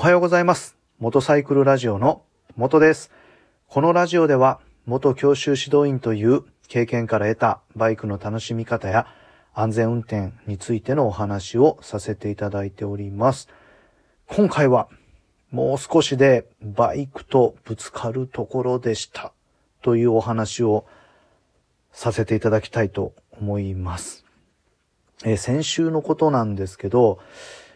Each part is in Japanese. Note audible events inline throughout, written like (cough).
おはようございます。元サイクルラジオの元です。このラジオでは元教習指導員という経験から得たバイクの楽しみ方や安全運転についてのお話をさせていただいております。今回はもう少しでバイクとぶつかるところでしたというお話をさせていただきたいと思います。えー先週のことなんですけど、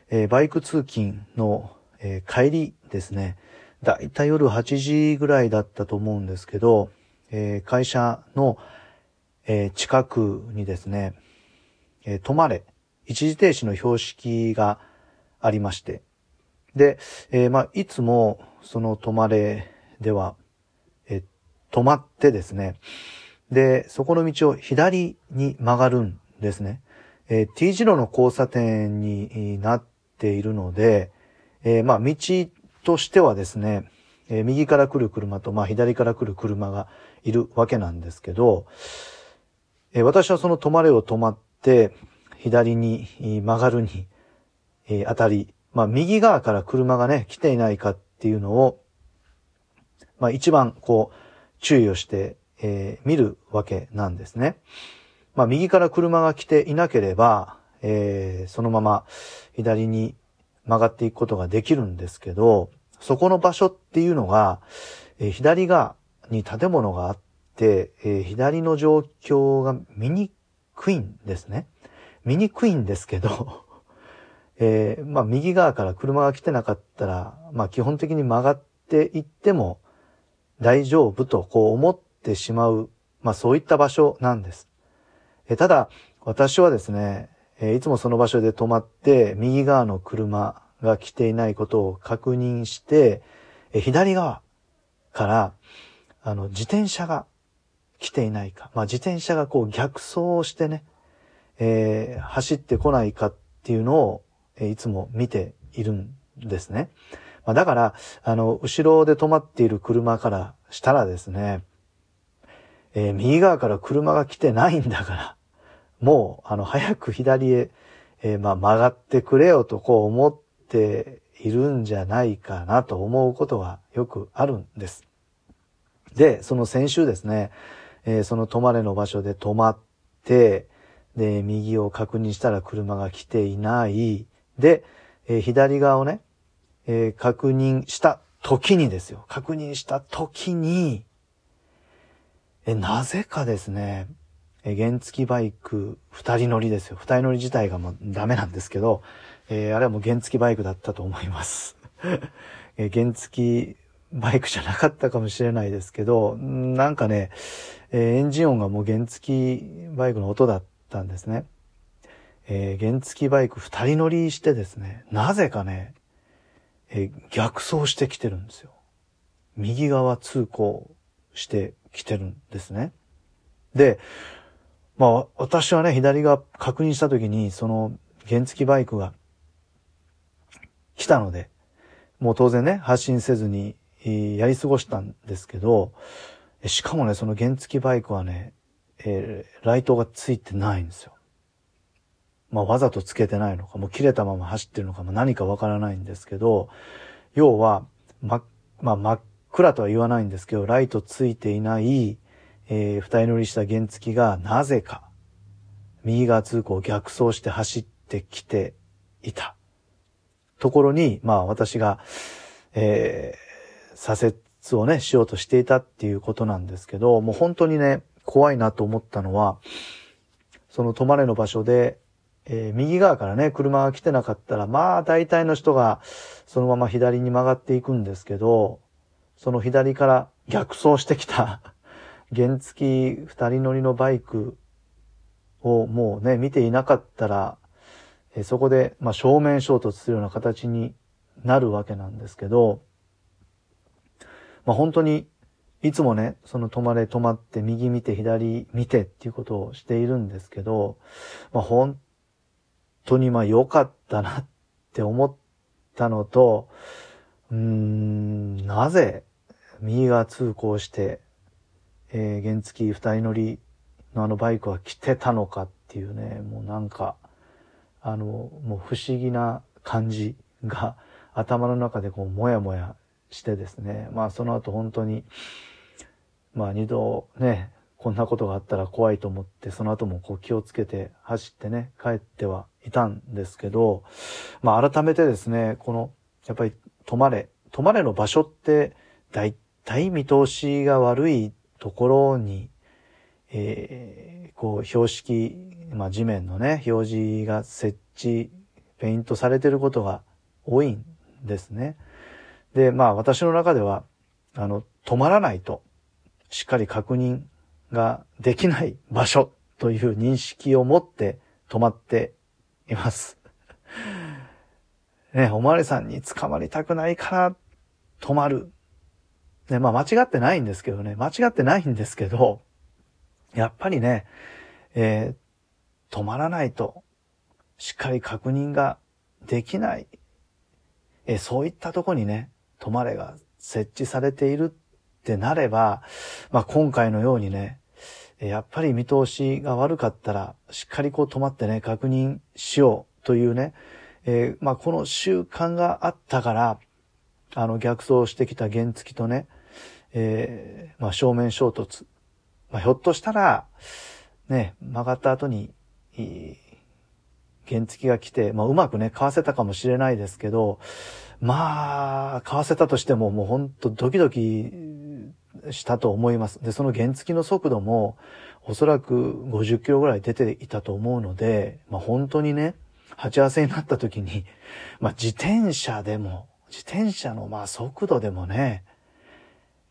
えーバイク通勤の、えー帰りですね。だいたい夜8時ぐらいだったと思うんですけど、えー会社の、えー近くにですね、えー止まれ、一時停止の標識がありまして、で、えーまあ、いつもその止まれでは、えー止まってですね、で、そこの道を左に曲がるんですね。えー T 字路の交差点になっているので、えーまあ、道としてはですね、えー右から来る車と、まあ、左から来る車がいるわけなんですけど、えー私はその止まれを止まって、左に曲がるに、え当たり、まあ、右側から車がね、来ていないかっていうのを、まあ、一番こう、注意をして、え見るわけなんですね。まあ、右から車が来ていなければ、えーそのまま左に曲がっていくことができるんですけど、そこの場所っていうのが、えー左側に建物があって、えー左の状況が見にくいんですね。見にくいんですけど、(laughs) えーまあ、右側から車が来てなかったら、まあ、基本的に曲がっていっても大丈夫とこう思ってしまう、まあ、そういった場所なんです。えただ、私はですね、えいつもその場所で止まって、右側の車が来ていないことを確認して、え左側から、あの、自転車が来ていないか、まあ、自転車がこう逆走してね、えー走ってこないかっていうのを、えいつも見ているんですね。まあ、だから、あの、後ろで止まっている車からしたらですね、えー右側から車が来てないんだから、もう、あの、早く左へ、えーまあ、曲がってくれよとこう思っているんじゃないかなと思うことがよくあるんです。で、その先週ですね、えーその止まれの場所で止まって、で、右を確認したら車が来ていない。で、えー左側をね、えー確認した時にですよ。確認した時に、え、なぜかですね、え、原付バイク二人乗りですよ。二人乗り自体がもうダメなんですけど、えーあれはもう原付バイクだったと思います。(laughs) え原付バイクじゃなかったかもしれないですけど、なんかね、えエンジン音がもう原付バイクの音だったんですね。えー原付バイク二人乗りしてですね、なぜかね、えー逆走してきてるんですよ。右側通行してきてるんですね。で、まあ私はね、左側確認したときに、その原付バイクが来たので、もう当然ね、発進せずにえーやり過ごしたんですけど、しかもね、その原付バイクはね、えーライトがついてないんですよ。まあわざとつけてないのか、もう切れたまま走ってるのか、も何かわからないんですけど、要は、ま、まあ真っ暗とは言わないんですけど、ライトついていない、えー二人乗りした原付がなぜか、右側通行を逆走して走ってきていた。ところに、まあ私が、えー左折をね、しようとしていたっていうことなんですけど、もう本当にね、怖いなと思ったのは、その止まれの場所で、えー右側からね、車が来てなかったら、まあ大体の人がそのまま左に曲がっていくんですけど、その左から逆走してきた原付二人乗りのバイクをもうね、見ていなかったら、えそこで、まあ、正面衝突するような形になるわけなんですけど、まあ、本当に、いつもね、その止まれ止まって右見て左見てっていうことをしているんですけど、まあ、本当にまあ良かったなって思ったのと、うーん、なぜ右側通行して、えー原付二人乗りのあのバイクは来てたのかっていうね、もうなんか、あの、もう不思議な感じが頭の中でこう、もやもやしてですね、まあその後本当に、まあ二度ね、こんなことがあったら怖いと思って、その後もこう気をつけて走ってね、帰ってはいたんですけど、まあ改めてですね、この、やっぱり泊まれ、泊まれの場所って、だいたい見通しが悪いところに、えー、こう、標識、まあ地面のね、表示が設置、ペイントされてることが多いんですね。で、まあ私の中では、あの、止まらないと、しっかり確認ができない場所という認識を持って止まっています。(laughs) ね、おまわりさんに捕まりたくないから止まる。ね、まあ間違ってないんですけどね、間違ってないんですけど、やっぱりね、えー、止まらないと、しっかり確認ができない。えー、そういったとこにね、止まれが設置されているってなれば、まあ今回のようにね、やっぱり見通しが悪かったら、しっかりこう止まってね、確認しようというね、えー、まあこの習慣があったから、あの逆走してきた原付とね、えー、まあ正面衝突。まあひょっとしたら、ね、曲がった後に、原付が来て、まあうまくね、かわせたかもしれないですけど、まあ、かわせたとしてももうほんとドキドキしたと思います。で、その原付の速度もおそらく50キロぐらい出ていたと思うので、まあ本当にね、鉢合わせになった時に、まあ自転車でも、自転車のまあ速度でもね、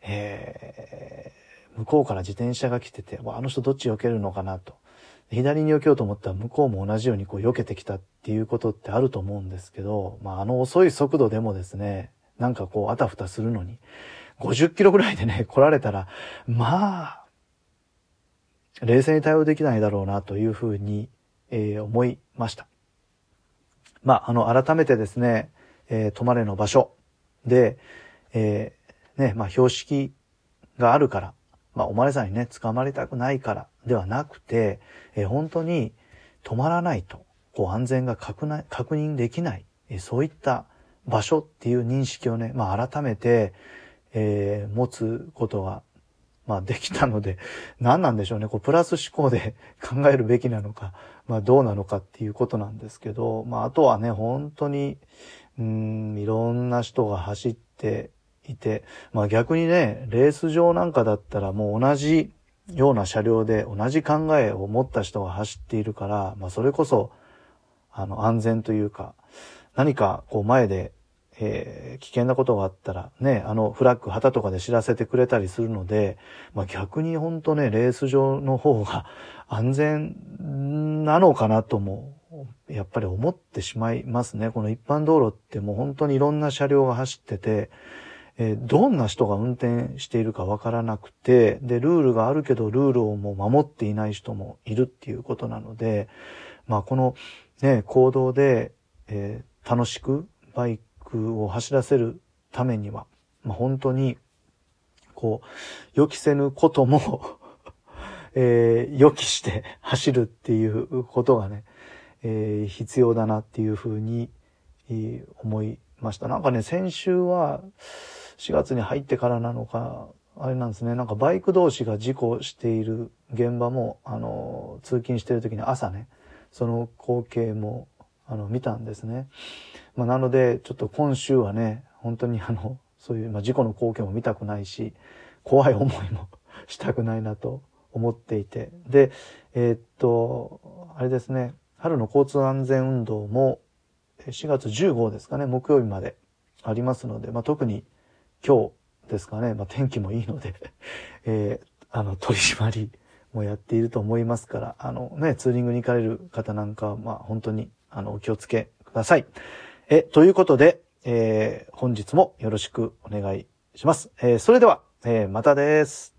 えー、向こうから自転車が来てて、あの人どっち避けるのかなと。左に避けようと思ったら向こうも同じようにこう避けてきたっていうことってあると思うんですけど、まああの遅い速度でもですね、なんかこうあたふたするのに、50キロぐらいでね、(laughs) 来られたら、まあ、冷静に対応できないだろうなというふうに、えー、思いました。まあ、あの、改めてですね、えー、泊まれの場所で、えー、ね、まあ、標識があるから、まあ、おまれさんにね、捕まりたくないからではなくて、えー、本当に止まらないと、こう、安全が確認できない、えー、そういった場所っていう認識をね、まあ、改めて、えー、持つことが、まあできたので、(laughs) 何なんでしょうね。こうプラス思考で (laughs) 考えるべきなのか、まあどうなのかっていうことなんですけど、まああとはね、本当に、うん、いろんな人が走っていて、まあ逆にね、レース場なんかだったらもう同じような車両で同じ考えを持った人が走っているから、まあそれこそ、あの安全というか、何かこう前でえー、危険なことがあったらね、あのフラッグ、旗とかで知らせてくれたりするので、まあ、逆にほんとね、レース場の方が安全なのかなとも、やっぱり思ってしまいますね。この一般道路ってもう本当にいろんな車両が走ってて、えー、どんな人が運転しているかわからなくて、で、ルールがあるけどルールをもう守っていない人もいるっていうことなので、まあこのね、行動で、えー、楽しくバイクを走らせるためには、まあ、本当に、こう、予期せぬことも (laughs) えー、予期して走るっていうことがね、えー、必要だなっていうふうに、えー、思いました。なんかね、先週は4月に入ってからなのか、あれなんですね、なんかバイク同士が事故している現場も、あの、通勤してる時に朝ね、その光景も、あの、見たんですね。まあ、なので、ちょっと今週はね、本当にあの、そういう、まあ、事故の光景も見たくないし、怖い思いも (laughs) したくないなと思っていて。で、えー、っと、あれですね、春の交通安全運動も4月15ですかね、木曜日までありますので、まあ、特に今日ですかね、まあ、天気もいいので (laughs) えー、あの、取り締まりもやっていると思いますから、あのね、ツーリングに行かれる方なんかは、まあ、本当に、あの、お気をつけください。え、ということで、えー、本日もよろしくお願いします。えー、それでは、えー、またです。